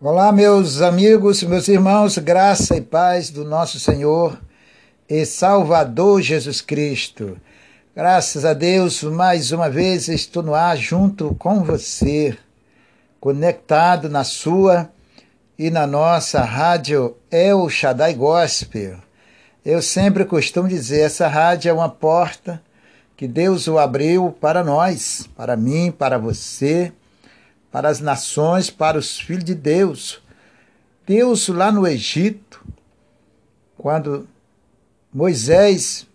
Olá, meus amigos, meus irmãos, graça e paz do nosso Senhor e Salvador Jesus Cristo. Graças a Deus, mais uma vez estou no ar junto com você, conectado na sua e na nossa rádio El Shaddai Gospel. Eu sempre costumo dizer, essa rádio é uma porta que Deus o abriu para nós, para mim, para você, para as nações, para os filhos de Deus. Deus lá no Egito, quando Moisés,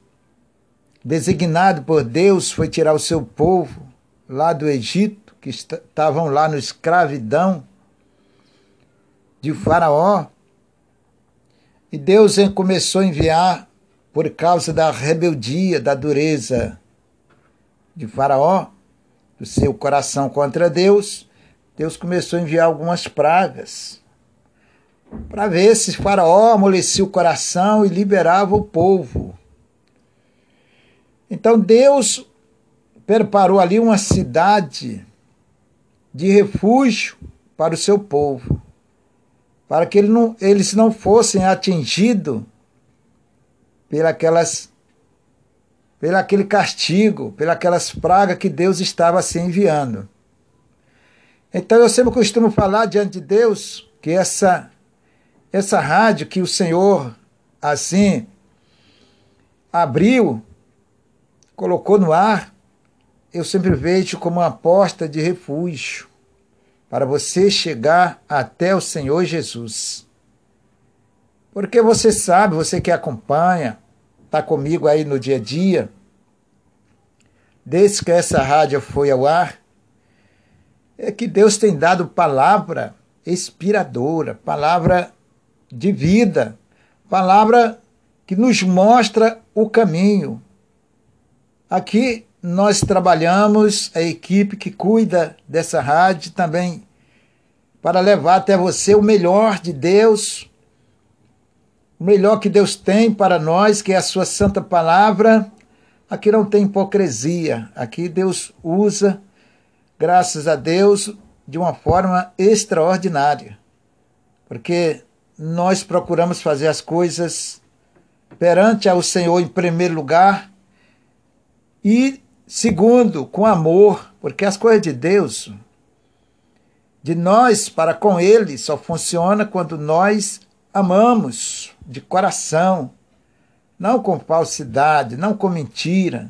designado por Deus, foi tirar o seu povo lá do Egito, que estavam lá no escravidão de Faraó, e Deus começou a enviar, por causa da rebeldia, da dureza de Faraó, do seu coração contra Deus, Deus começou a enviar algumas pragas para ver se Faraó amolecia o coração e liberava o povo. Então Deus preparou ali uma cidade de refúgio para o seu povo, para que ele não, eles não fossem atingidos pelas pelo aquele castigo, pelas pragas que Deus estava se enviando. Então eu sempre costumo falar diante de Deus que essa essa rádio que o Senhor assim abriu, colocou no ar, eu sempre vejo como uma porta de refúgio para você chegar até o Senhor Jesus. Porque você sabe, você que acompanha, está comigo aí no dia a dia, desde que essa rádio foi ao ar, é que Deus tem dado palavra inspiradora, palavra de vida, palavra que nos mostra o caminho. Aqui nós trabalhamos, a equipe que cuida dessa rádio também, para levar até você o melhor de Deus, o melhor que Deus tem para nós, que é a sua santa palavra. Aqui não tem hipocrisia, aqui Deus usa graças a Deus, de uma forma extraordinária. Porque nós procuramos fazer as coisas perante ao Senhor em primeiro lugar e segundo, com amor, porque as coisas de Deus, de nós para com Ele, só funciona quando nós amamos de coração, não com falsidade, não com mentira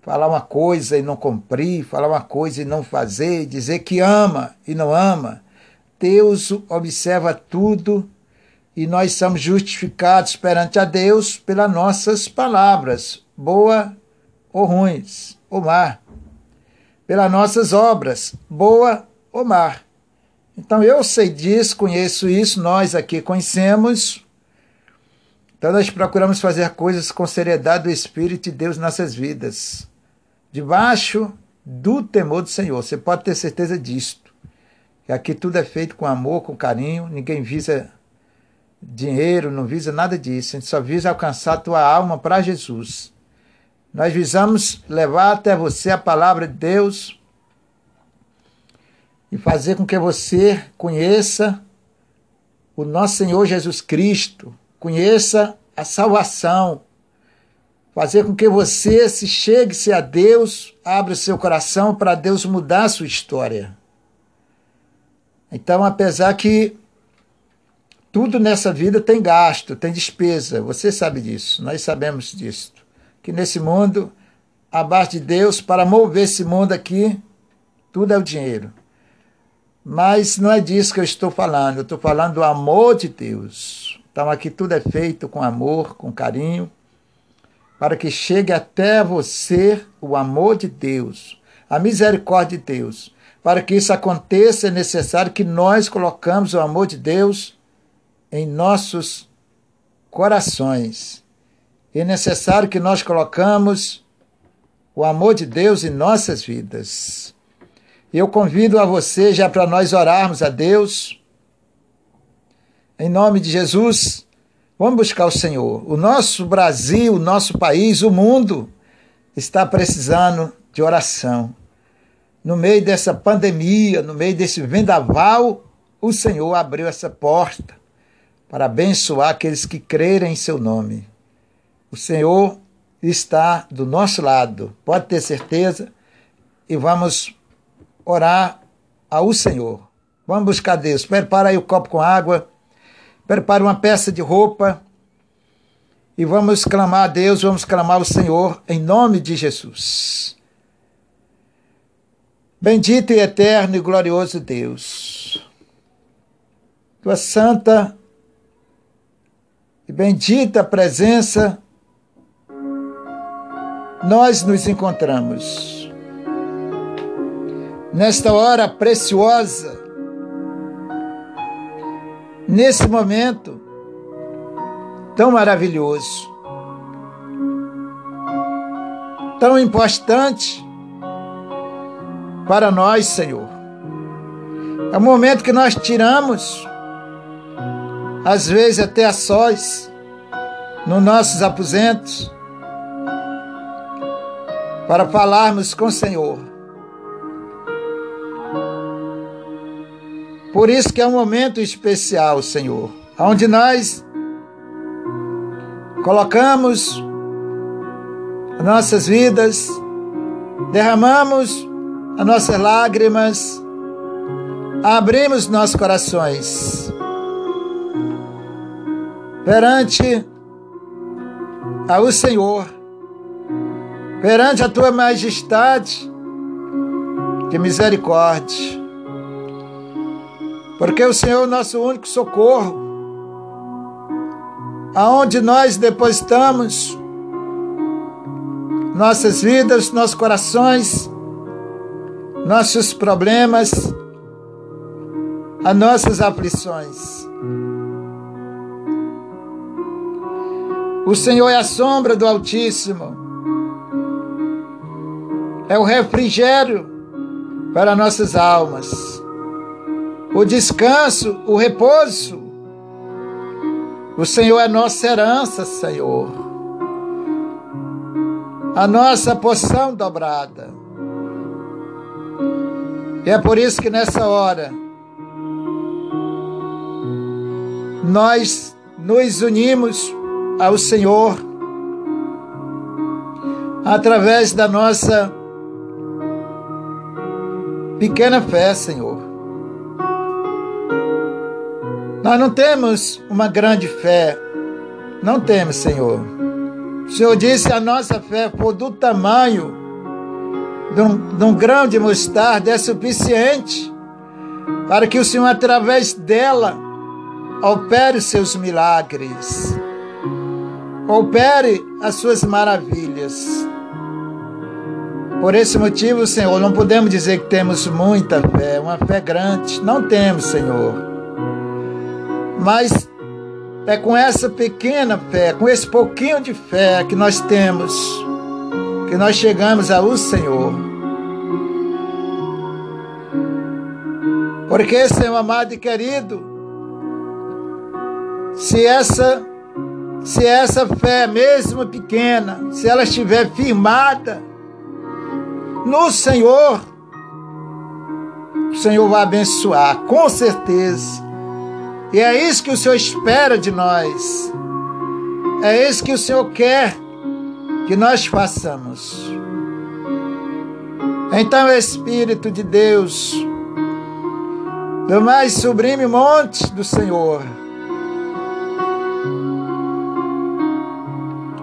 falar uma coisa e não cumprir, falar uma coisa e não fazer, dizer que ama e não ama. Deus observa tudo e nós somos justificados perante a Deus pelas nossas palavras, boa ou ruins, ou má. Pelas nossas obras, boa ou má. Então eu sei disso, conheço isso, nós aqui conhecemos. Então nós procuramos fazer coisas com seriedade do Espírito de Deus em nossas vidas debaixo do temor do Senhor. Você pode ter certeza disto. Que aqui tudo é feito com amor, com carinho, ninguém visa dinheiro, não visa nada disso. A gente só visa alcançar a tua alma para Jesus. Nós visamos levar até você a palavra de Deus e fazer com que você conheça o nosso Senhor Jesus Cristo, conheça a salvação, fazer com que você se chegue-se a Deus, abra seu coração para Deus mudar sua história. Então, apesar que tudo nessa vida tem gasto, tem despesa, você sabe disso, nós sabemos disso. Que nesse mundo, abaixo de Deus, para mover esse mundo aqui, tudo é o dinheiro. Mas não é disso que eu estou falando, eu estou falando do amor de Deus. Então aqui tudo é feito com amor, com carinho para que chegue até você o amor de Deus, a misericórdia de Deus. Para que isso aconteça, é necessário que nós colocamos o amor de Deus em nossos corações. É necessário que nós colocamos o amor de Deus em nossas vidas. Eu convido a você já para nós orarmos a Deus. Em nome de Jesus, Vamos buscar o Senhor. O nosso Brasil, o nosso país, o mundo está precisando de oração. No meio dessa pandemia, no meio desse vendaval o Senhor abriu essa porta para abençoar aqueles que crerem em seu nome. O Senhor está do nosso lado, pode ter certeza, e vamos orar ao Senhor. Vamos buscar Deus. Prepara aí o copo com água, prepare uma peça de roupa e vamos clamar a Deus, vamos clamar ao Senhor em nome de Jesus. Bendito e eterno e glorioso Deus, tua santa e bendita presença, nós nos encontramos. Nesta hora preciosa, nesse momento, tão maravilhoso, tão importante para nós, Senhor. É o momento que nós tiramos, às vezes até a sós, nos nossos aposentos, para falarmos com o Senhor. Por isso que é um momento especial, Senhor, onde nós colocamos nossas vidas, derramamos as nossas lágrimas, abrimos nossos corações perante ao Senhor, perante a tua majestade de misericórdia, porque o Senhor é o nosso único socorro. Aonde nós depositamos nossas vidas, nossos corações, nossos problemas, as nossas aflições. O Senhor é a sombra do Altíssimo, é o refrigério para nossas almas, o descanso, o repouso o Senhor é nossa herança, Senhor. A nossa porção dobrada. E é por isso que nessa hora nós nos unimos ao Senhor através da nossa pequena fé, Senhor. Nós não temos uma grande fé. Não temos, Senhor. O Senhor disse: a nossa fé for do tamanho de um, de um grão de mostarda, é suficiente para que o Senhor, através dela, opere os seus milagres, opere as suas maravilhas. Por esse motivo, Senhor, não podemos dizer que temos muita fé, uma fé grande. Não temos, Senhor. Mas é com essa pequena fé, com esse pouquinho de fé que nós temos, que nós chegamos ao Senhor. Porque, Senhor amado e querido, se essa se essa fé mesmo pequena, se ela estiver firmada no Senhor, o Senhor vai abençoar, com certeza. E é isso que o Senhor espera de nós. É isso que o Senhor quer que nós façamos. Então, Espírito de Deus, do mais sublime monte do Senhor,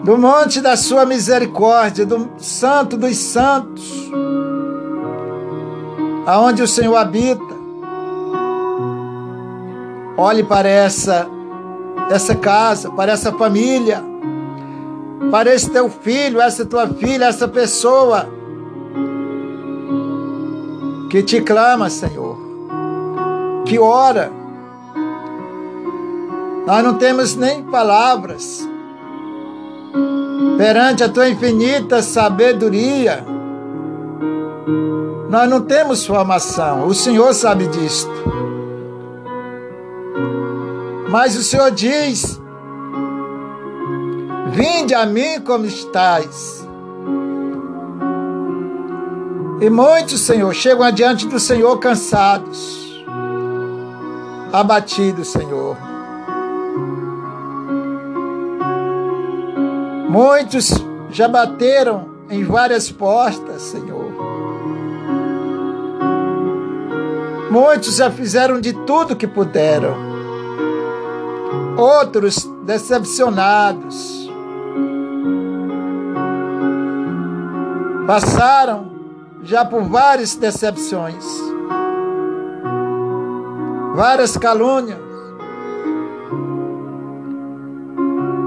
do monte da sua misericórdia, do santo dos santos, aonde o Senhor habita, Olhe para essa essa casa, para essa família, para esse teu filho, essa tua filha, essa pessoa que te clama, Senhor, que ora. Nós não temos nem palavras perante a tua infinita sabedoria. Nós não temos formação, o Senhor sabe disto. Mas o Senhor diz: Vinde a mim como estáis. E muitos, Senhor, chegam adiante do Senhor cansados, abatidos, Senhor. Muitos já bateram em várias portas, Senhor. Muitos já fizeram de tudo que puderam. Outros decepcionados. Passaram já por várias decepções, várias calúnias.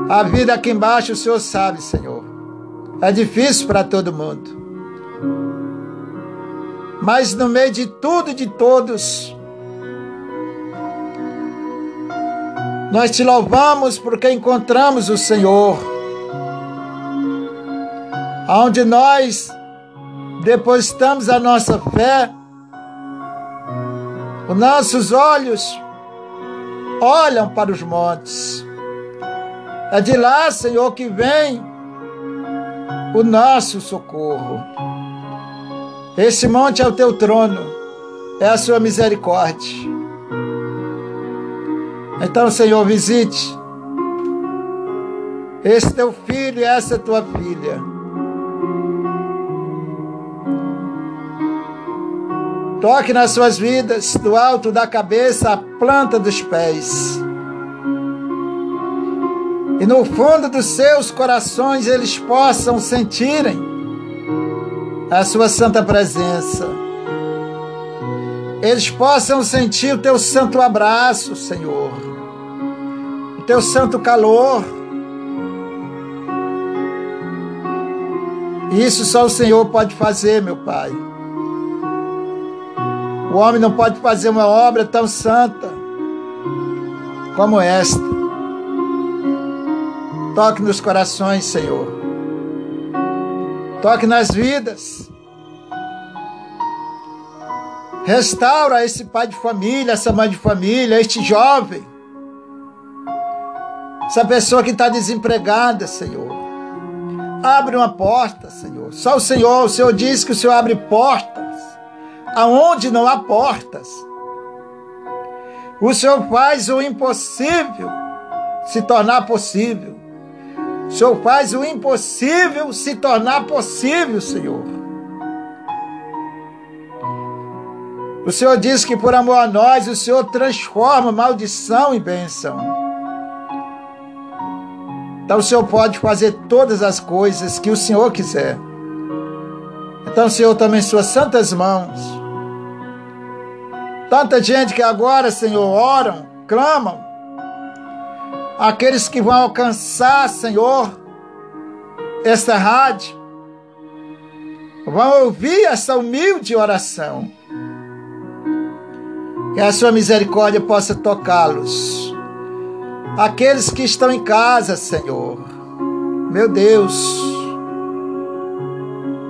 A vida aqui embaixo o Senhor sabe, Senhor. É difícil para todo mundo. Mas no meio de tudo e de todos, nós te louvamos porque encontramos o Senhor. Onde nós depositamos a nossa fé, os nossos olhos olham para os montes. É de lá, Senhor, que vem o nosso socorro. Esse monte é o teu trono, é a sua misericórdia. Então, Senhor, visite esse teu filho e essa tua filha. Toque nas suas vidas, do alto da cabeça à planta dos pés e no fundo dos seus corações eles possam sentirem a sua santa presença. Eles possam sentir o teu santo abraço, Senhor, o teu santo calor. Isso só o Senhor pode fazer, meu Pai. O homem não pode fazer uma obra tão santa como esta. Toque nos corações, Senhor. Toque nas vidas. Restaura esse pai de família, essa mãe de família, este jovem. Essa pessoa que está desempregada, Senhor. Abre uma porta, Senhor. Só o Senhor, o Senhor diz que o Senhor abre portas aonde não há portas. O Senhor faz o impossível se tornar possível. O Senhor faz o impossível se tornar possível, Senhor. O Senhor diz que por amor a nós, o Senhor transforma maldição em bênção. Então o Senhor pode fazer todas as coisas que o Senhor quiser. Então, Senhor, também suas santas mãos. Tanta gente que agora, Senhor, oram, clamam, aqueles que vão alcançar, Senhor, esta rádio, vão ouvir essa humilde oração. Que a sua misericórdia possa tocá-los. Aqueles que estão em casa, Senhor. Meu Deus.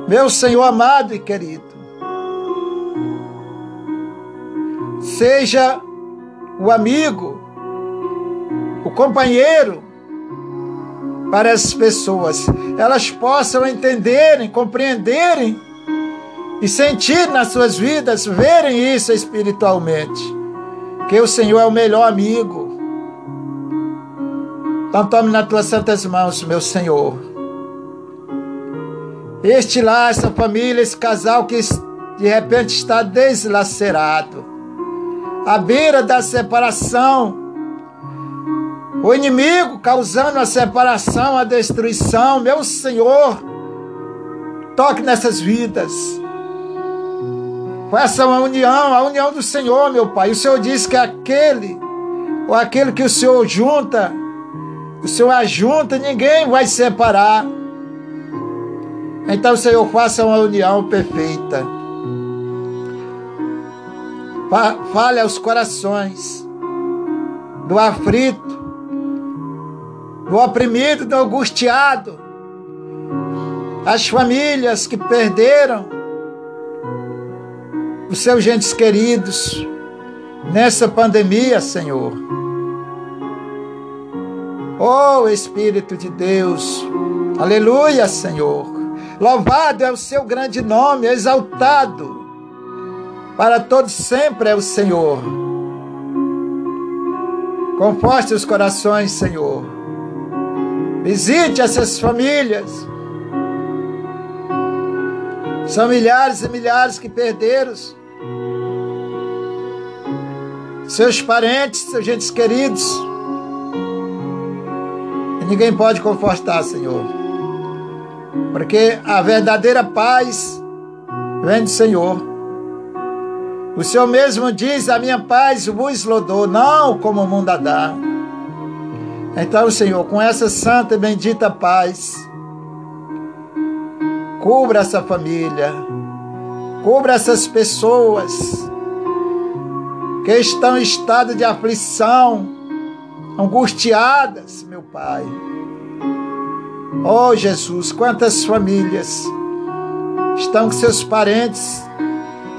Meu Senhor amado e querido. Seja o amigo o companheiro para essas pessoas, elas possam entenderem, compreenderem e sentir nas suas vidas, verem isso espiritualmente, que o Senhor é o melhor amigo. Então tome nas tuas santas mãos, meu Senhor. Este lá, essa família, esse casal que de repente está deslacerado, à beira da separação, o inimigo causando a separação, a destruição. Meu Senhor, toque nessas vidas. Faça uma união, a união do Senhor, meu Pai. O Senhor diz que aquele, ou aquele que o Senhor junta, o Senhor ajunta, ninguém vai separar. Então, Senhor, faça uma união perfeita. Fale aos corações do aflito, do oprimido, do angustiado, as famílias que perderam os seus gentes queridos nessa pandemia, Senhor. Oh Espírito de Deus, aleluia, Senhor. Louvado é o seu grande nome, exaltado para todos sempre é o Senhor. Conforte os corações, Senhor. Visite essas famílias. São milhares e milhares que perderam seus parentes, seus entes queridos. E ninguém pode confortar, Senhor. Porque a verdadeira paz vem do Senhor. O Senhor mesmo diz: A minha paz vos lodou, não como o mundo a dá. Então, Senhor, com essa santa e bendita paz, cubra essa família, cubra essas pessoas que estão em estado de aflição, angustiadas, meu Pai. Oh Jesus, quantas famílias estão com seus parentes,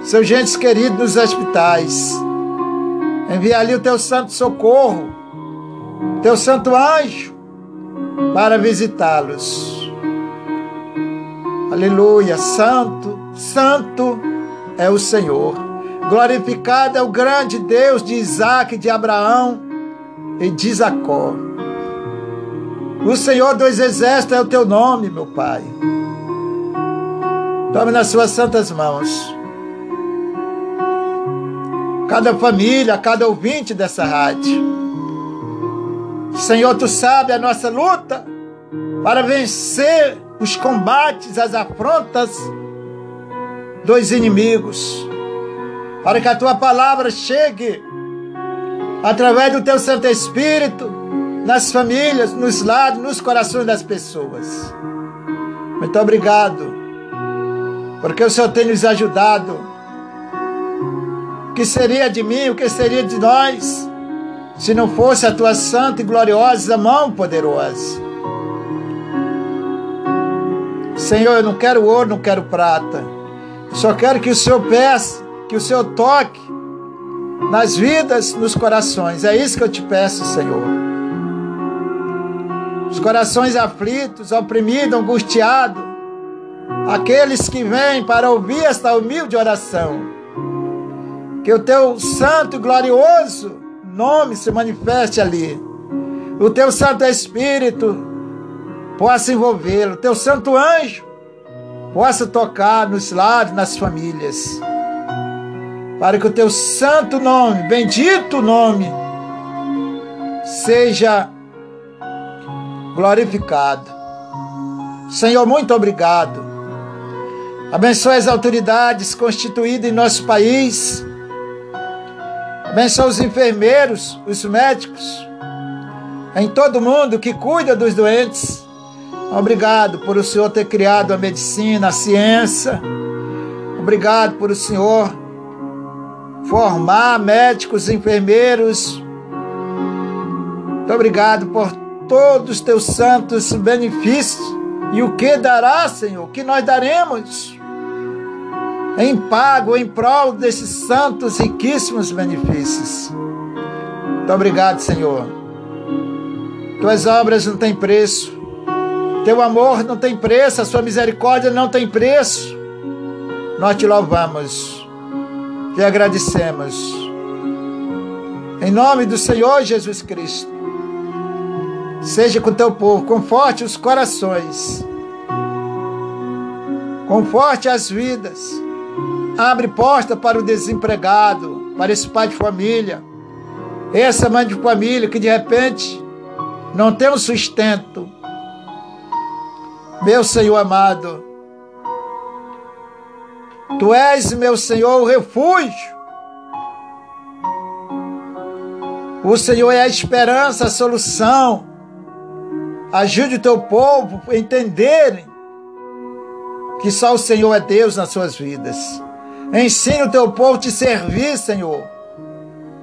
seus gentes queridos nos hospitais. Envia ali o teu santo socorro, teu santo anjo, para visitá-los. Aleluia, santo, santo é o Senhor. Glorificado é o grande Deus de Isaac, de Abraão e de Jacó. O Senhor dos Exércitos é o teu nome, meu Pai. Tome nas suas santas mãos. Cada família, cada ouvinte dessa rádio. Senhor, tu sabe a nossa luta para vencer os combates, as afrontas dos inimigos. Para que a tua palavra chegue através do teu Santo Espírito nas famílias, nos lados, nos corações das pessoas. Muito obrigado porque o Senhor tem nos ajudado. O que seria de mim, o que seria de nós, se não fosse a tua santa e gloriosa mão poderosa? Senhor, eu não quero ouro, não quero prata. Só quero que o Senhor peça, que o Senhor toque nas vidas, nos corações. É isso que eu te peço, Senhor. Os corações aflitos, oprimidos, angustiados, aqueles que vêm para ouvir esta humilde oração. Que o teu santo e glorioso nome se manifeste ali. O teu Santo Espírito possa envolvê-lo. O teu santo anjo possa tocar nos lares, nas famílias. Para que o teu santo nome, bendito nome, seja glorificado. Senhor, muito obrigado Abençoe as autoridades constituídas em nosso país. Abençoe os enfermeiros, os médicos, em todo mundo que cuida dos doentes. Obrigado por o Senhor ter criado a medicina, a ciência. Obrigado por o Senhor formar médicos, enfermeiros. Muito obrigado por todos os teus santos benefícios. E o que dará, Senhor? O que nós daremos? em pago, em prol desses santos riquíssimos benefícios. Muito obrigado, Senhor. Tuas obras não têm preço. Teu amor não tem preço, a sua misericórdia não tem preço. Nós te louvamos, te agradecemos. Em nome do Senhor Jesus Cristo. Seja com teu povo, conforte os corações, conforte as vidas Abre porta para o desempregado, para esse pai de família, essa mãe de família que de repente não tem um sustento. Meu Senhor amado, Tu és, meu Senhor, o refúgio. O Senhor é a esperança, a solução. Ajude o teu povo a entenderem que só o Senhor é Deus nas suas vidas. Ensine o teu povo a te servir, Senhor,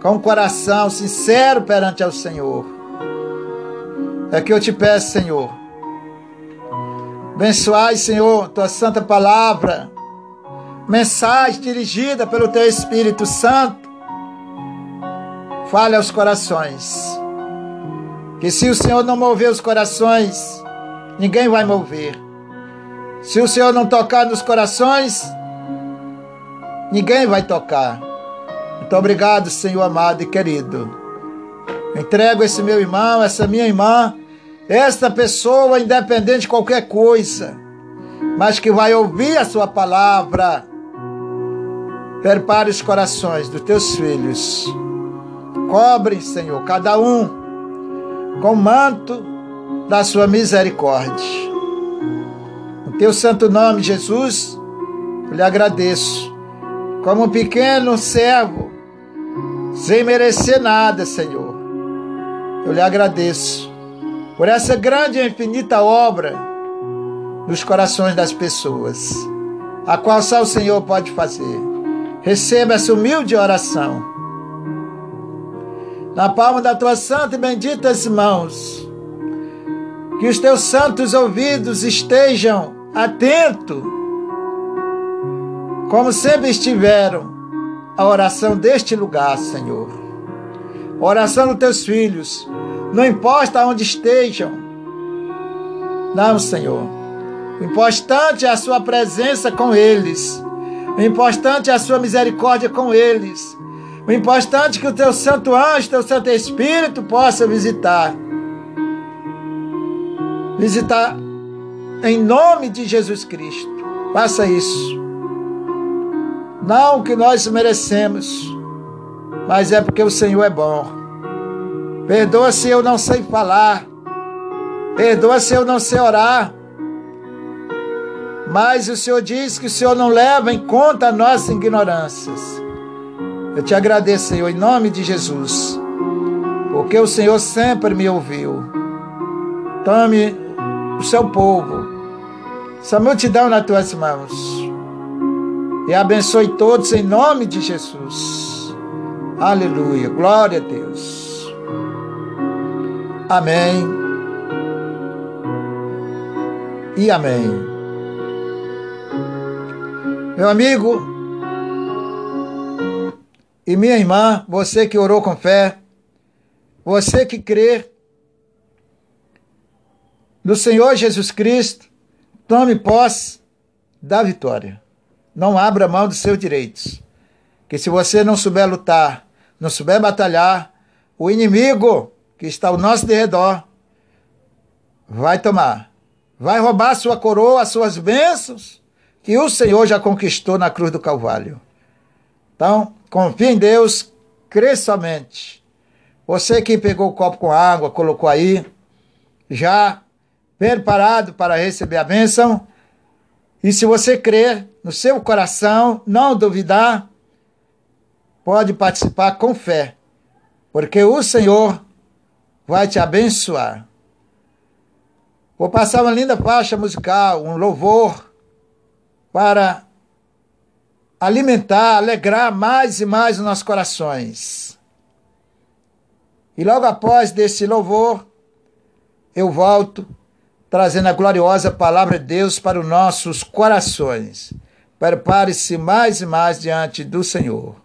com um coração sincero perante ao Senhor. É que eu te peço, Senhor. Abençoai, Senhor, tua santa palavra, mensagem dirigida pelo teu Espírito Santo. Fale aos corações. Que se o Senhor não mover os corações, ninguém vai mover. Se o Senhor não tocar nos corações, ninguém vai tocar. Muito obrigado, Senhor amado e querido. Entrego esse meu irmão, essa minha irmã, esta pessoa, independente de qualquer coisa, mas que vai ouvir a sua palavra. Prepare os corações dos teus filhos. Cobre, Senhor, cada um com o manto da sua misericórdia. No teu santo nome, Jesus, eu lhe agradeço. Como um pequeno servo, sem merecer nada, Senhor. Eu lhe agradeço por essa grande e infinita obra nos corações das pessoas, a qual só o Senhor pode fazer. Receba essa humilde oração. Na palma das tuas santas e benditas mãos, que os teus santos ouvidos estejam atentos, como sempre estiveram, à oração deste lugar, Senhor. A oração dos teus filhos, não importa onde estejam. Não, Senhor. O importante é a sua presença com eles. O importante é a sua misericórdia com eles. O importante é que o teu santo anjo, teu santo espírito possa visitar visitar em nome de Jesus Cristo. Faça isso. Não que nós merecemos, mas é porque o Senhor é bom. Perdoa se eu não sei falar. Perdoa se eu não sei orar. Mas o Senhor diz que o Senhor não leva em conta nossas ignorâncias. Eu te agradeço, Senhor, em nome de Jesus, porque o Senhor sempre me ouviu. Tome o seu povo, essa multidão nas tuas mãos. E abençoe todos em nome de Jesus. Aleluia. Glória a Deus. Amém. E amém. Meu amigo e minha irmã, você que orou com fé, você que crê do Senhor Jesus Cristo, tome posse da vitória. Não abra mão dos seus direitos. Que se você não souber lutar, não souber batalhar, o inimigo que está ao nosso redor vai tomar, vai roubar sua coroa, suas bênçãos, que o Senhor já conquistou na cruz do Calvário. Então, confie em Deus, crê somente. Você que pegou o copo com água, colocou aí, já preparado para receber a bênção. E se você crer no seu coração, não duvidar, pode participar com fé, porque o Senhor vai te abençoar. Vou passar uma linda faixa musical, um louvor, para alimentar, alegrar mais e mais os nossos corações. E logo após desse louvor, eu volto trazendo a gloriosa palavra de Deus para os nossos corações. Prepare-se mais e mais diante do Senhor.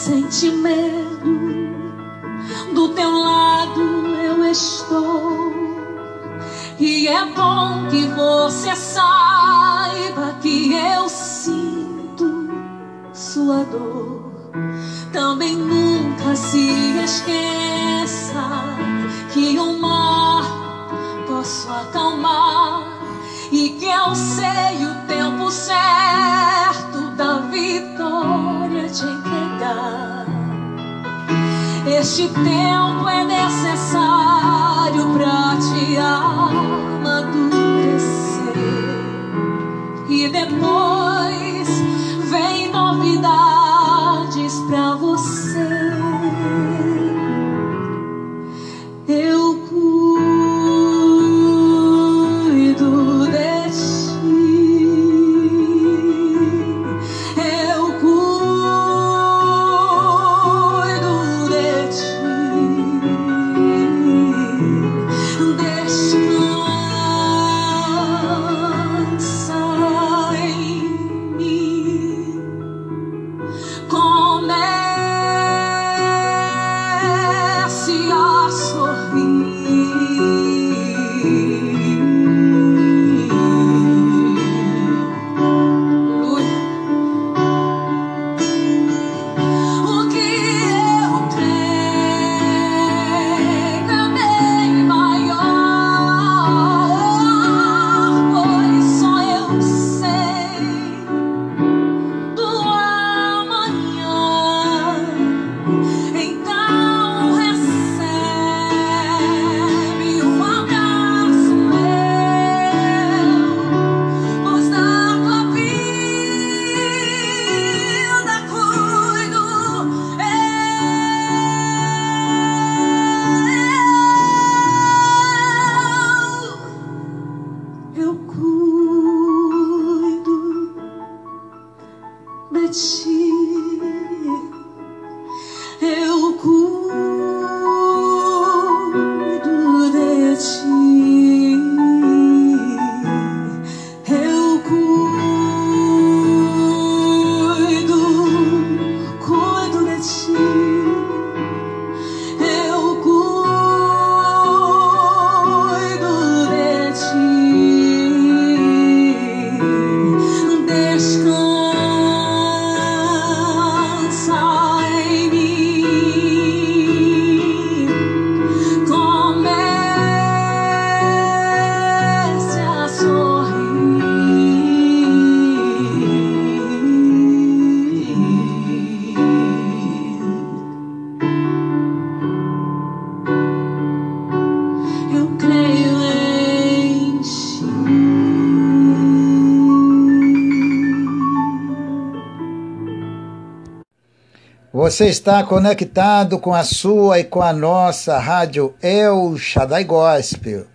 sente medo, do teu lado eu estou. E é bom que você saiba. Este tempo é necessário para te amadurecer Você está conectado com a sua e com a nossa rádio El Shaddai Gospel.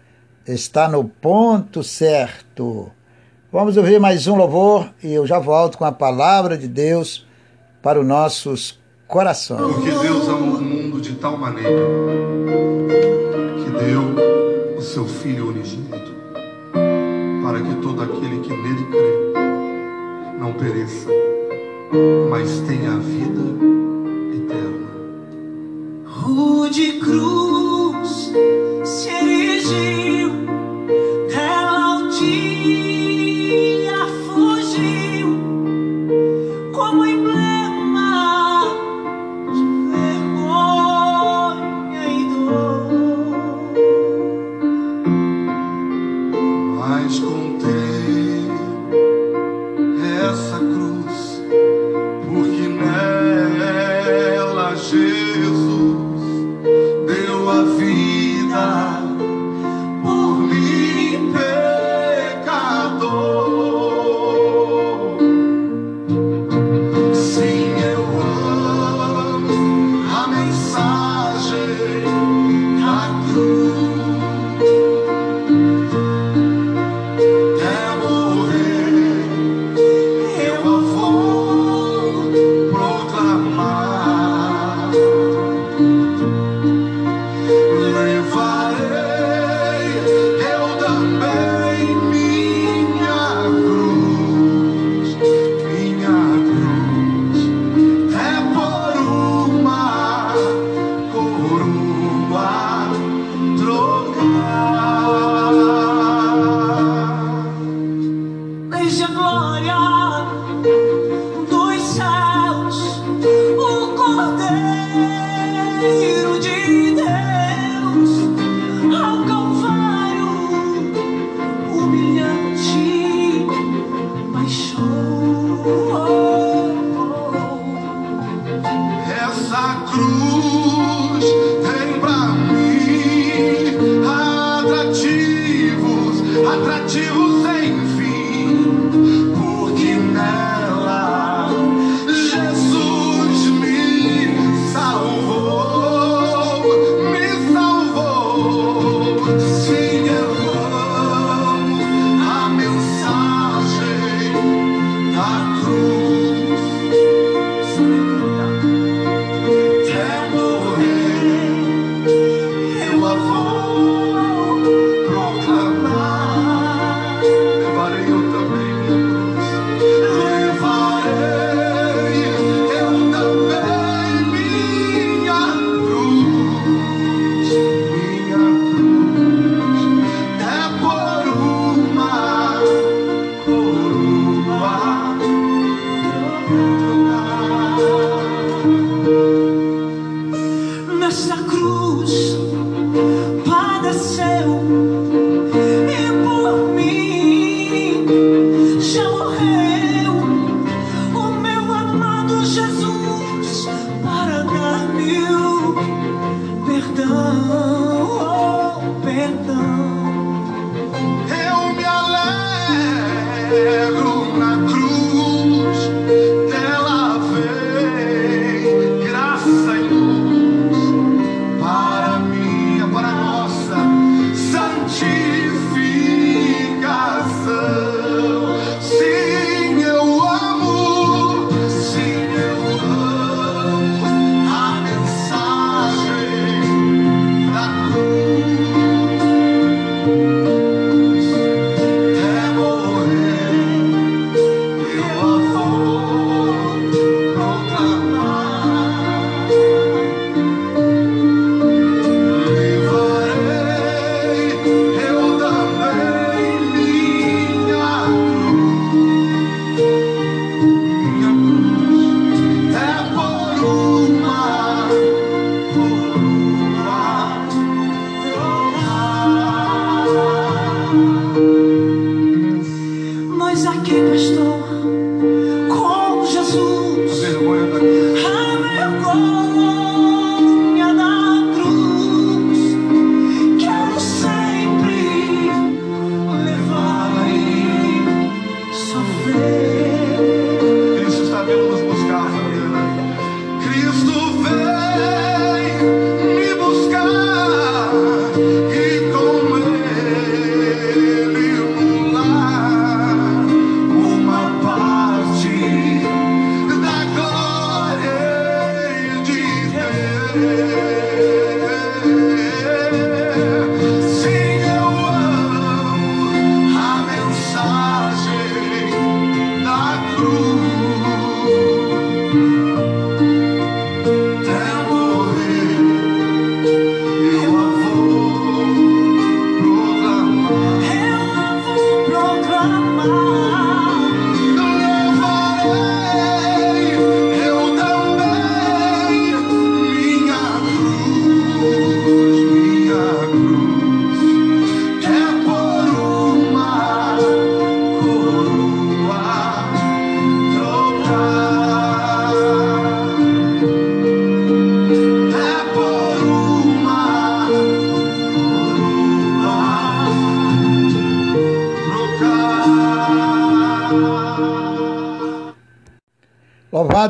Está no ponto certo. Vamos ouvir mais um louvor e eu já volto com a palavra de Deus para os nossos corações. Porque Deus ama o mundo de tal maneira que deu o seu Filho unigênito para que todo aquele que nele crê não pereça, mas tenha a vida. Rude cruz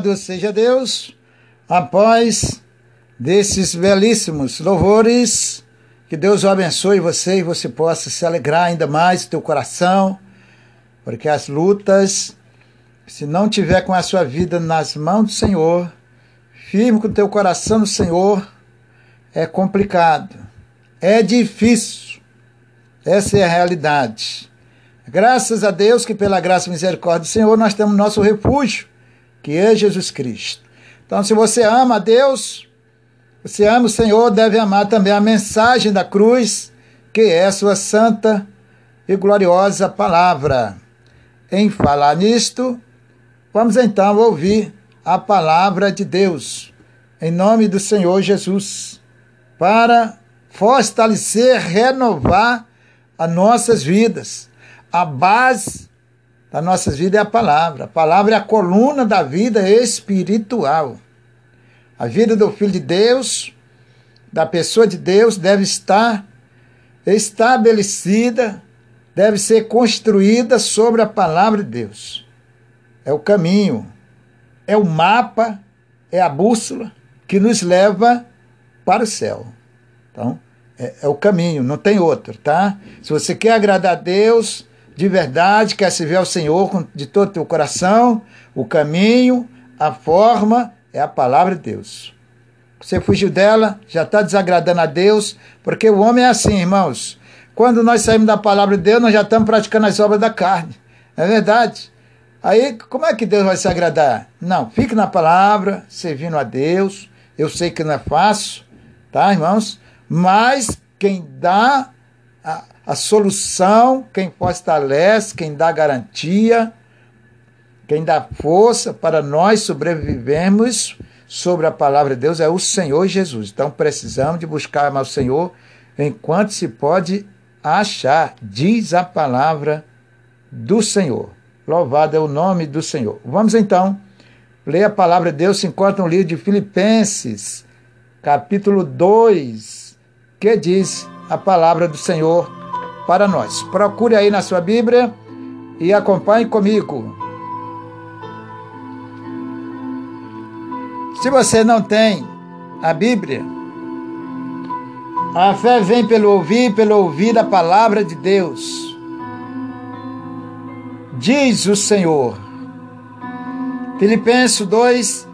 Louvado seja Deus, após desses belíssimos louvores, que Deus o abençoe você e você possa se alegrar ainda mais no teu coração, porque as lutas, se não tiver com a sua vida nas mãos do Senhor, firme com o teu coração no Senhor, é complicado, é difícil. Essa é a realidade. Graças a Deus que pela graça e misericórdia do Senhor nós temos nosso refúgio, que é Jesus Cristo. Então, se você ama a Deus, você ama o Senhor, deve amar também a mensagem da cruz, que é sua santa e gloriosa palavra. Em falar nisto, vamos então ouvir a palavra de Deus, em nome do Senhor Jesus, para fortalecer, renovar as nossas vidas. A base das nossas vidas é a palavra. A palavra é a coluna da vida espiritual. A vida do Filho de Deus, da pessoa de Deus, deve estar estabelecida deve ser construída sobre a palavra de Deus. É o caminho, é o mapa, é a bússola que nos leva para o céu. Então, é, é, o caminho, não tem outro, tá? Se você quer agradar a Deus de verdade, quer servir ao Senhor de todo o teu coração, o caminho, a forma é a palavra de Deus. Você fugiu dela, já está desagradando a Deus, porque o homem é assim, irmãos. Quando nós saímos da palavra de Deus, nós já estamos praticando as obras da carne. É verdade. Aí, como é que Deus vai se agradar? Não, fique na palavra, servindo a Deus. Eu sei que não é fácil, tá, irmãos? Mas quem dá a, a solução, quem fortalece, quem dá garantia, quem dá força para nós sobrevivermos sobre a palavra de Deus é o Senhor Jesus. Então precisamos de buscar o Senhor enquanto se pode achar, diz a palavra do Senhor. Louvado é o nome do Senhor. Vamos então ler a palavra de Deus, se encontra no livro de Filipenses, capítulo 2, que diz a palavra do Senhor para nós. Procure aí na sua Bíblia e acompanhe comigo. Se você não tem a Bíblia, a fé vem pelo ouvir, pelo ouvir a palavra de Deus. Diz o Senhor. Filipenses 2,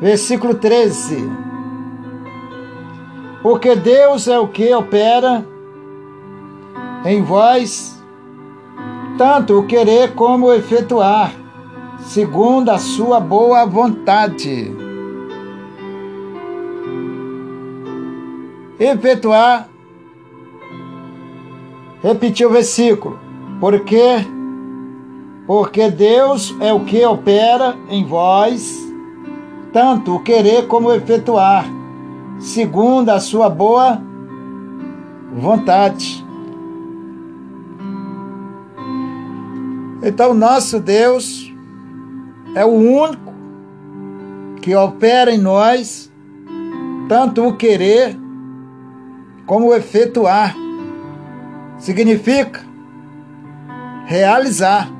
versículo 13. Porque Deus é o que opera em vós, tanto o querer como o efetuar, segundo a sua boa vontade. Efetuar, repetir o versículo, porque porque Deus é o que opera em vós, tanto o querer como o efetuar, segundo a sua boa vontade. Então, nosso Deus é o único que opera em nós, tanto o querer como o efetuar. Significa realizar.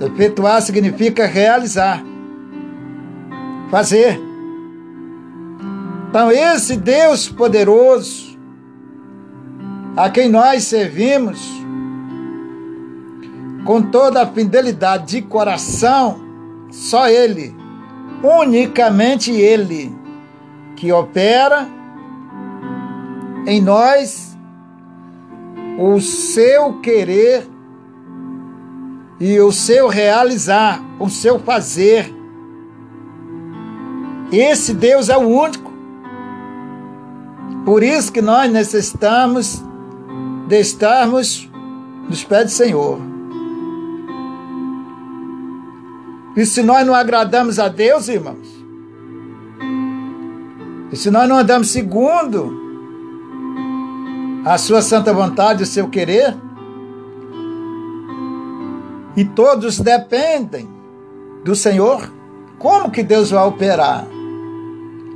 Efetuar significa realizar, fazer. Então, esse Deus poderoso, a quem nós servimos, com toda a fidelidade de coração, só Ele, unicamente Ele, que opera em nós o seu querer e o seu realizar, o seu fazer. Esse Deus é o único. Por isso que nós necessitamos de estarmos nos pés do Senhor. E se nós não agradamos a Deus, irmãos, e se nós não andamos segundo a sua santa vontade, o seu querer, e todos dependem do Senhor, como que Deus vai operar?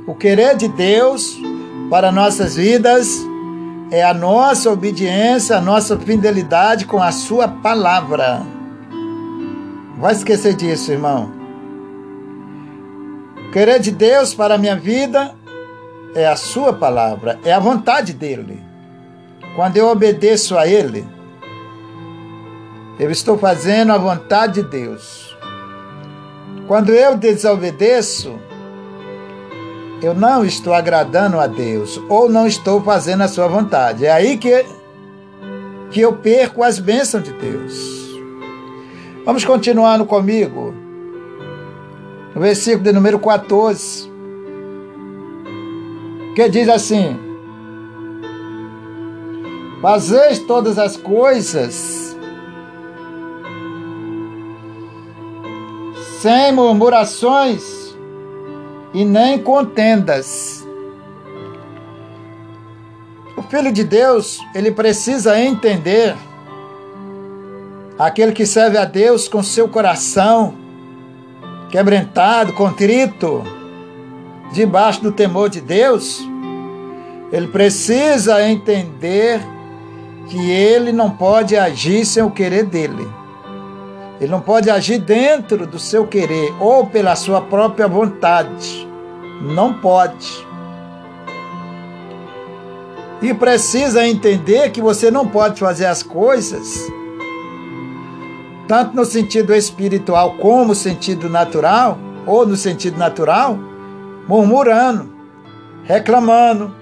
O querer de Deus para nossas vidas é a nossa obediência, a nossa fidelidade com a Sua palavra. Vai esquecer disso, irmão. O querer de Deus para a minha vida é a Sua palavra, é a vontade dEle. Quando eu obedeço a Ele, eu estou fazendo a vontade de Deus. Quando eu desobedeço, eu não estou agradando a Deus ou não estou fazendo a sua vontade. É aí que, que eu perco as bênçãos de Deus. Vamos continuando comigo. No versículo de número 14, que diz assim: Fazeis todas as coisas sem murmurações e nem contendas. O filho de Deus, ele precisa entender aquele que serve a Deus com seu coração quebrantado, contrito, debaixo do temor de Deus, ele precisa entender que ele não pode agir sem o querer dele. Ele não pode agir dentro do seu querer ou pela sua própria vontade. Não pode. E precisa entender que você não pode fazer as coisas, tanto no sentido espiritual como no sentido natural, ou no sentido natural, murmurando, reclamando,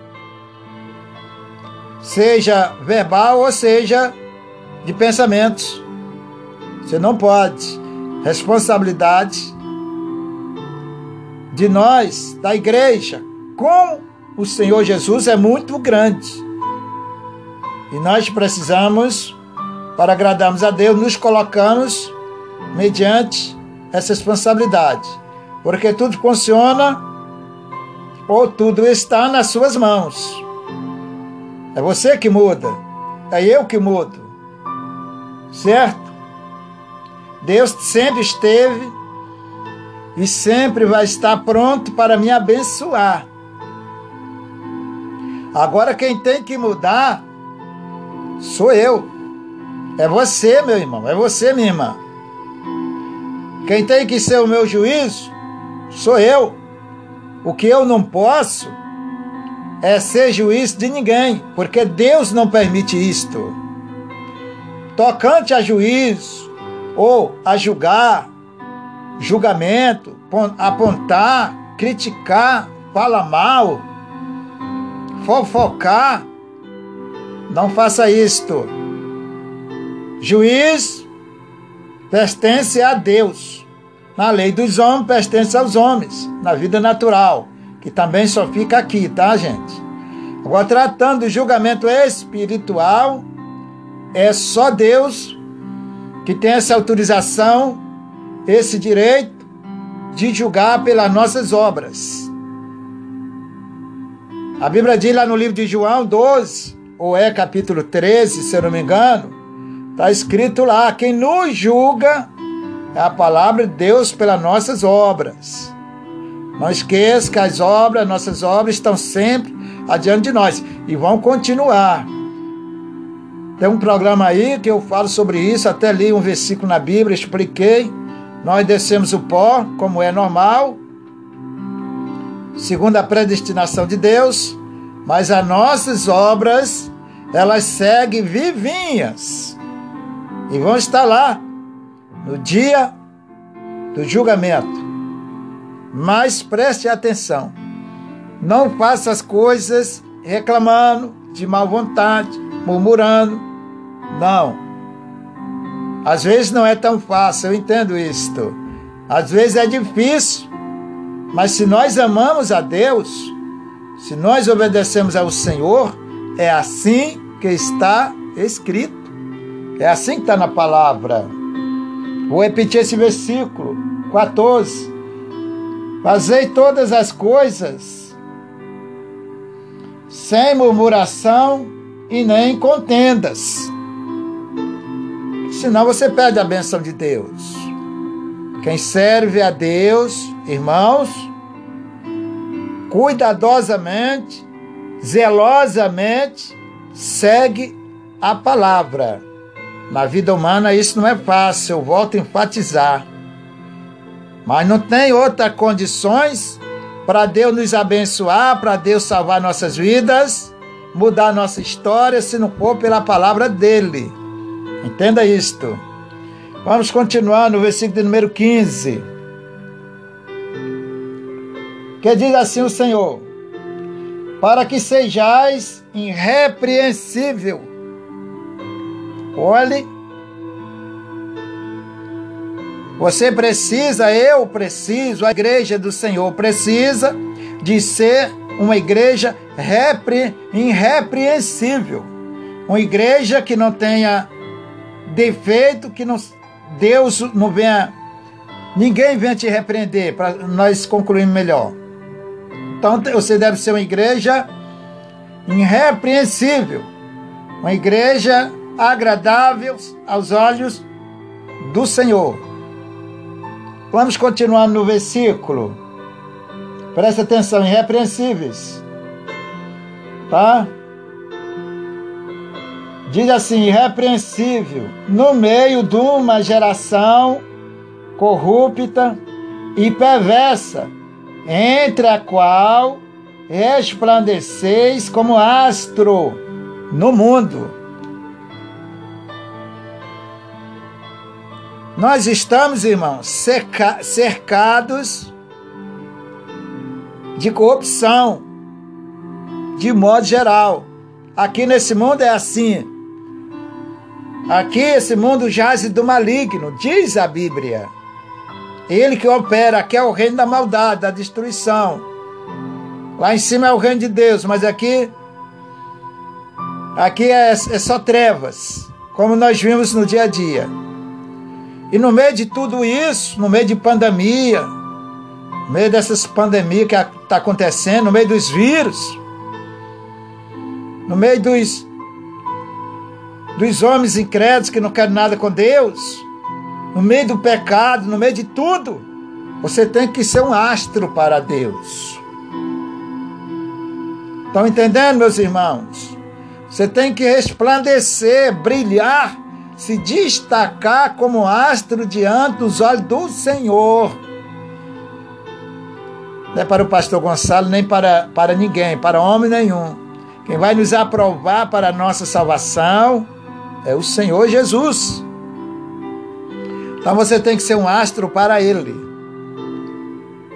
seja verbal ou seja de pensamentos. Você não pode. Responsabilidade de nós, da igreja, com o Senhor Jesus é muito grande. E nós precisamos, para agradarmos a Deus, nos colocamos mediante essa responsabilidade. Porque tudo funciona ou tudo está nas suas mãos. É você que muda, é eu que mudo. Certo? Deus sempre esteve e sempre vai estar pronto para me abençoar. Agora quem tem que mudar sou eu. É você, meu irmão, é você, minha irmã. Quem tem que ser o meu juízo sou eu. O que eu não posso é ser juiz de ninguém, porque Deus não permite isto. Tocante a juízo ou a julgar, julgamento, apontar, criticar, falar mal, fofocar, não faça isto. Juiz pertence a Deus. Na lei dos homens, pertence aos homens, na vida natural que também só fica aqui, tá, gente? Agora, tratando do julgamento espiritual, é só Deus que tem essa autorização, esse direito de julgar pelas nossas obras. A Bíblia diz lá no livro de João 12, ou é capítulo 13, se eu não me engano, está escrito lá: quem nos julga é a palavra de Deus pelas nossas obras. Não esqueça que as obras, nossas obras estão sempre adiante de nós e vão continuar. Tem um programa aí que eu falo sobre isso, até li um versículo na Bíblia, expliquei. Nós descemos o pó, como é normal, segundo a predestinação de Deus, mas as nossas obras, elas seguem vivinhas e vão estar lá no dia do julgamento. Mas preste atenção. Não faça as coisas reclamando, de má vontade, murmurando. Não. Às vezes não é tão fácil, eu entendo isto. Às vezes é difícil. Mas se nós amamos a Deus, se nós obedecemos ao Senhor, é assim que está escrito. É assim que está na palavra. Vou repetir esse versículo 14. Fazei todas as coisas sem murmuração e nem contendas. Senão você perde a benção de Deus. Quem serve a Deus, irmãos, cuidadosamente, zelosamente, segue a palavra. Na vida humana isso não é fácil, eu volto a enfatizar. Mas não tem outras condições para Deus nos abençoar, para Deus salvar nossas vidas, mudar nossa história, se não for pela palavra dele. Entenda isto. Vamos continuar no versículo número 15. Que diz assim o Senhor: Para que sejais irrepreensível. Olhe Você precisa, eu preciso, a igreja do Senhor precisa de ser uma igreja repre, irrepreensível. Uma igreja que não tenha defeito, que não, Deus não venha, ninguém venha te repreender, para nós concluirmos melhor. Então você deve ser uma igreja irrepreensível, uma igreja agradável aos olhos do Senhor. Vamos continuar no versículo. Presta atenção, irrepreensíveis. Tá? Diz assim: irrepreensível, no meio de uma geração corrupta e perversa, entre a qual resplandeceis como astro no mundo. Nós estamos, irmãos, cerca cercados de corrupção, de modo geral. Aqui nesse mundo é assim. Aqui esse mundo jaz do maligno, diz a Bíblia. Ele que opera, aqui é o reino da maldade, da destruição. Lá em cima é o reino de Deus, mas aqui aqui é, é só trevas, como nós vimos no dia a dia. E no meio de tudo isso, no meio de pandemia, no meio dessas pandemias que está acontecendo, no meio dos vírus, no meio dos, dos homens incrédulos que não querem nada com Deus, no meio do pecado, no meio de tudo, você tem que ser um astro para Deus. Estão entendendo, meus irmãos? Você tem que resplandecer, brilhar, se destacar como astro diante dos olhos do Senhor. Não é para o pastor Gonçalo, nem para, para ninguém, para homem nenhum. Quem vai nos aprovar para a nossa salvação é o Senhor Jesus. Então você tem que ser um astro para Ele,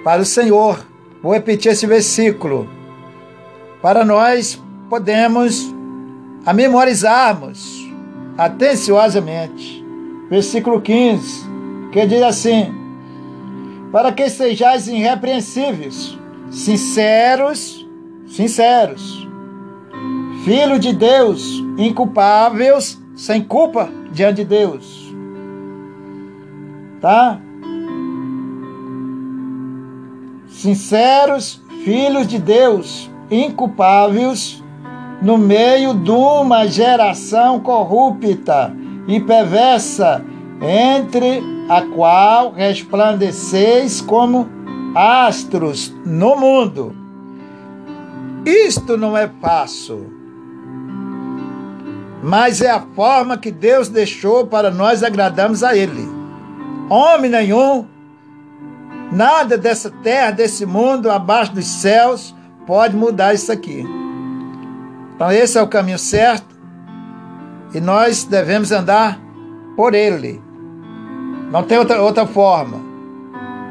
para o Senhor. Vou repetir esse versículo, para nós podemos a memorizarmos atenciosamente. Versículo 15, que diz assim: Para que sejais irrepreensíveis, sinceros, sinceros, filho de Deus, inculpáveis, sem culpa diante de Deus tá? Sinceros, filhos de Deus, inculpáveis, no meio de uma geração corrupta e perversa, entre a qual resplandeceis como astros no mundo. Isto não é fácil, mas é a forma que Deus deixou para nós agradarmos a Ele homem nenhum, nada dessa terra, desse mundo, abaixo dos céus, pode mudar isso aqui. Então, esse é o caminho certo e nós devemos andar por ele. Não tem outra, outra forma.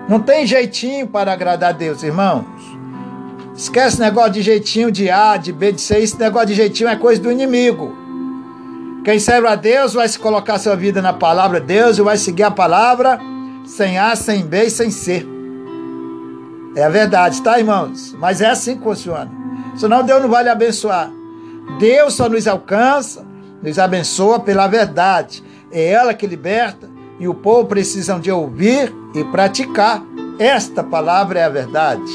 Não tem jeitinho para agradar a Deus, irmãos. Esquece negócio de jeitinho de A, de B, de C. Esse negócio de jeitinho é coisa do inimigo. Quem serve a Deus vai se colocar sua vida na palavra de Deus e vai seguir a palavra sem A, sem B e sem C. É a verdade, tá, irmãos? Mas é assim que funciona. Senão Deus não vai lhe abençoar. Deus só nos alcança, nos abençoa pela verdade. É ela que liberta e o povo precisam de ouvir e praticar. Esta palavra é a verdade.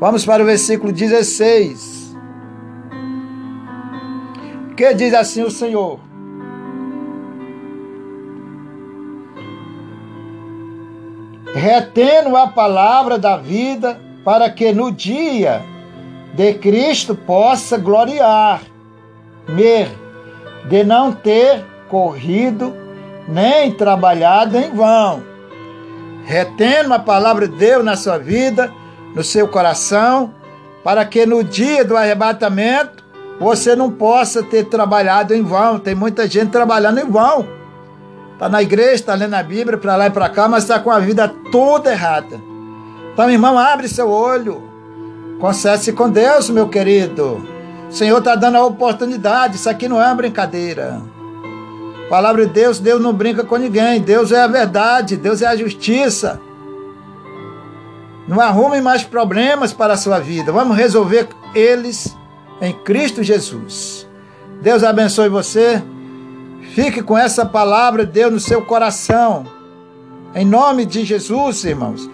Vamos para o versículo 16. Que diz assim o Senhor: retendo a palavra da vida, para que no dia de Cristo possa gloriar, mer, de não ter corrido nem trabalhado em vão. Retendo a palavra de Deus na sua vida, no seu coração, para que no dia do arrebatamento você não possa ter trabalhado em vão. Tem muita gente trabalhando em vão. Está na igreja, está lendo a Bíblia para lá e para cá, mas está com a vida toda errada. Então, irmão, abre seu olho. Conserte-se com Deus, meu querido. O Senhor está dando a oportunidade. Isso aqui não é uma brincadeira. Palavra de Deus, Deus não brinca com ninguém. Deus é a verdade, Deus é a justiça. Não arrume mais problemas para a sua vida. Vamos resolver eles em Cristo Jesus. Deus abençoe você. Fique com essa palavra de Deus no seu coração. Em nome de Jesus, irmãos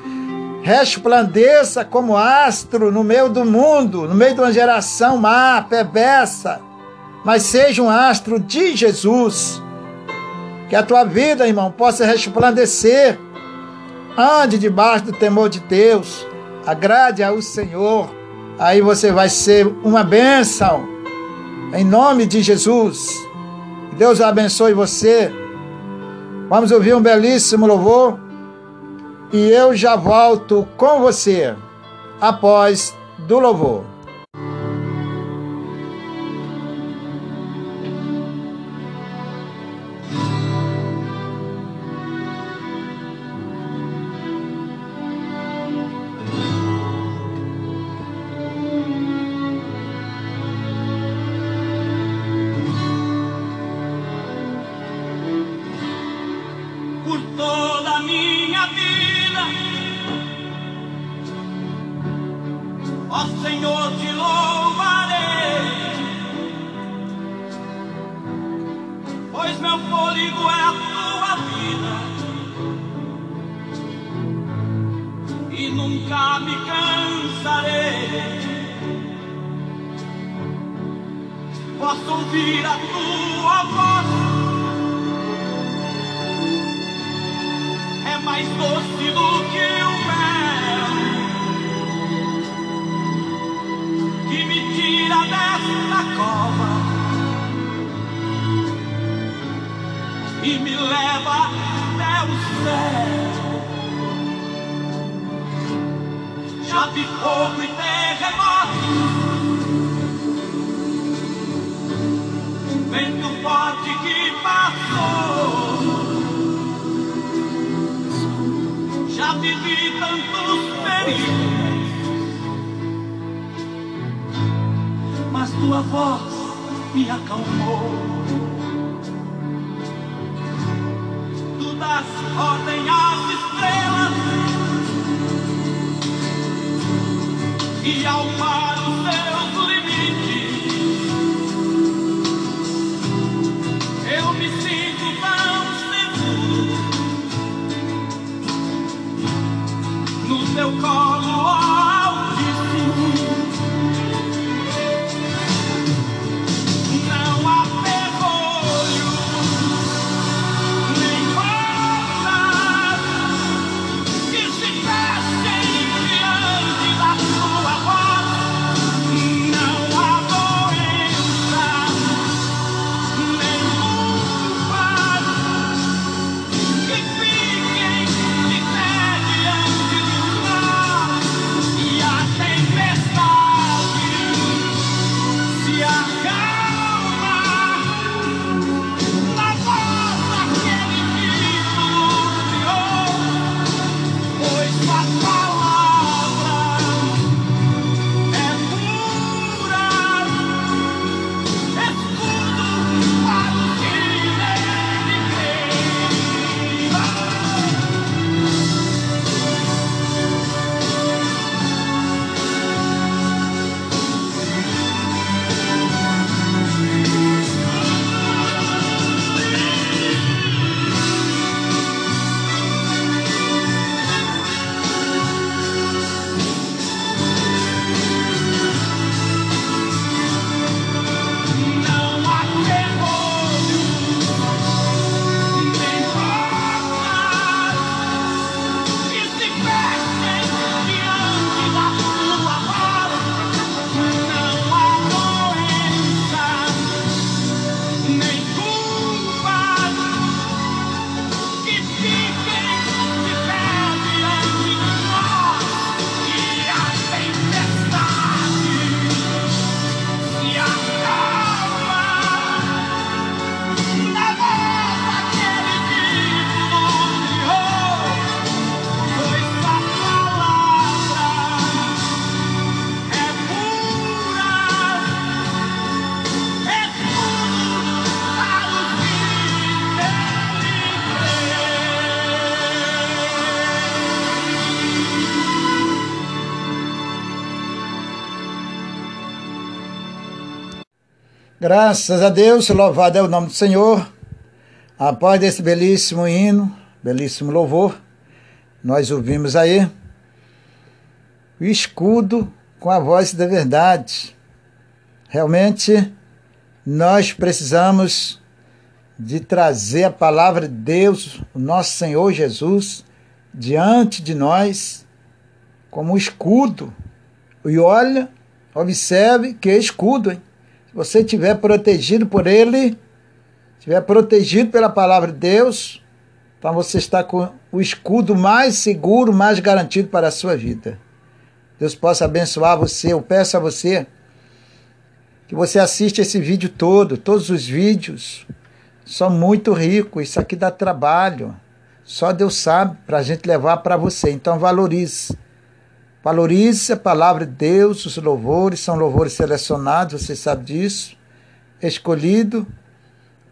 resplandeça como astro no meio do mundo, no meio de uma geração má, perversa, mas seja um astro de Jesus. Que a tua vida, irmão, possa resplandecer. Ande debaixo do temor de Deus, agrade ao Senhor, aí você vai ser uma bênção. Em nome de Jesus, Deus abençoe você. Vamos ouvir um belíssimo louvor e eu já volto com você após do louvor. tantos perigos, mas tua voz me acalmou. Tu das ordem às estrelas e ao mar o céu. call. Graças a Deus, louvado é o nome do Senhor. Após esse belíssimo hino, belíssimo louvor, nós ouvimos aí o escudo com a voz da verdade. Realmente, nós precisamos de trazer a palavra de Deus, o nosso Senhor Jesus, diante de nós como um escudo. E olha, observe que é escudo, hein? você estiver protegido por Ele, estiver protegido pela palavra de Deus, então você está com o escudo mais seguro, mais garantido para a sua vida. Deus possa abençoar você. Eu peço a você que você assista esse vídeo todo, todos os vídeos são muito ricos. Isso aqui dá trabalho. Só Deus sabe para a gente levar para você. Então valorize. Valorize a palavra de Deus, os louvores são louvores selecionados, você sabe disso. Escolhido,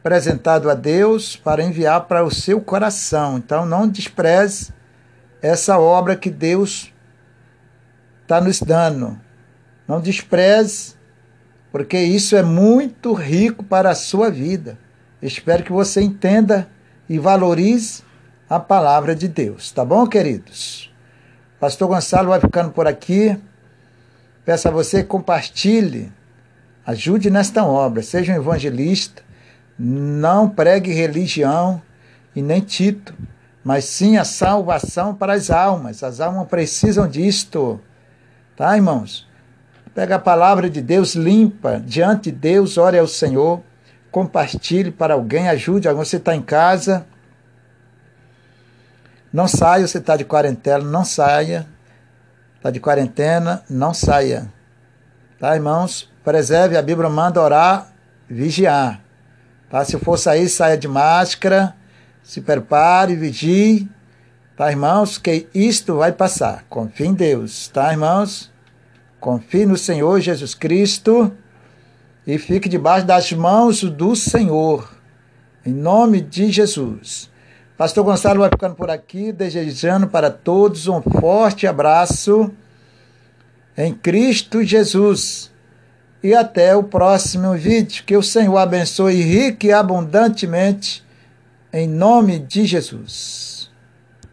apresentado a Deus para enviar para o seu coração. Então não despreze essa obra que Deus está nos dando. Não despreze, porque isso é muito rico para a sua vida. Espero que você entenda e valorize a palavra de Deus. Tá bom, queridos? Pastor Gonçalo vai ficando por aqui. Peço a você que compartilhe, ajude nesta obra, seja um evangelista, não pregue religião e nem título, mas sim a salvação para as almas. As almas precisam disto. Tá, irmãos? Pega a palavra de Deus limpa diante de Deus, ore ao Senhor, compartilhe para alguém, ajude alguém. Você está em casa, não saia, você está de quarentena, não saia. Está de quarentena, não saia. Tá, irmãos? Preserve, a Bíblia manda orar, vigiar. Tá? Se for sair, saia de máscara, se prepare, vigie. Tá, irmãos? Que isto vai passar. Confie em Deus, tá, irmãos? Confie no Senhor Jesus Cristo e fique debaixo das mãos do Senhor. Em nome de Jesus. Pastor Gonçalo vai ficando por aqui, desejando para todos um forte abraço em Cristo Jesus. E até o próximo vídeo. Que o Senhor abençoe rique e abundantemente, em nome de Jesus.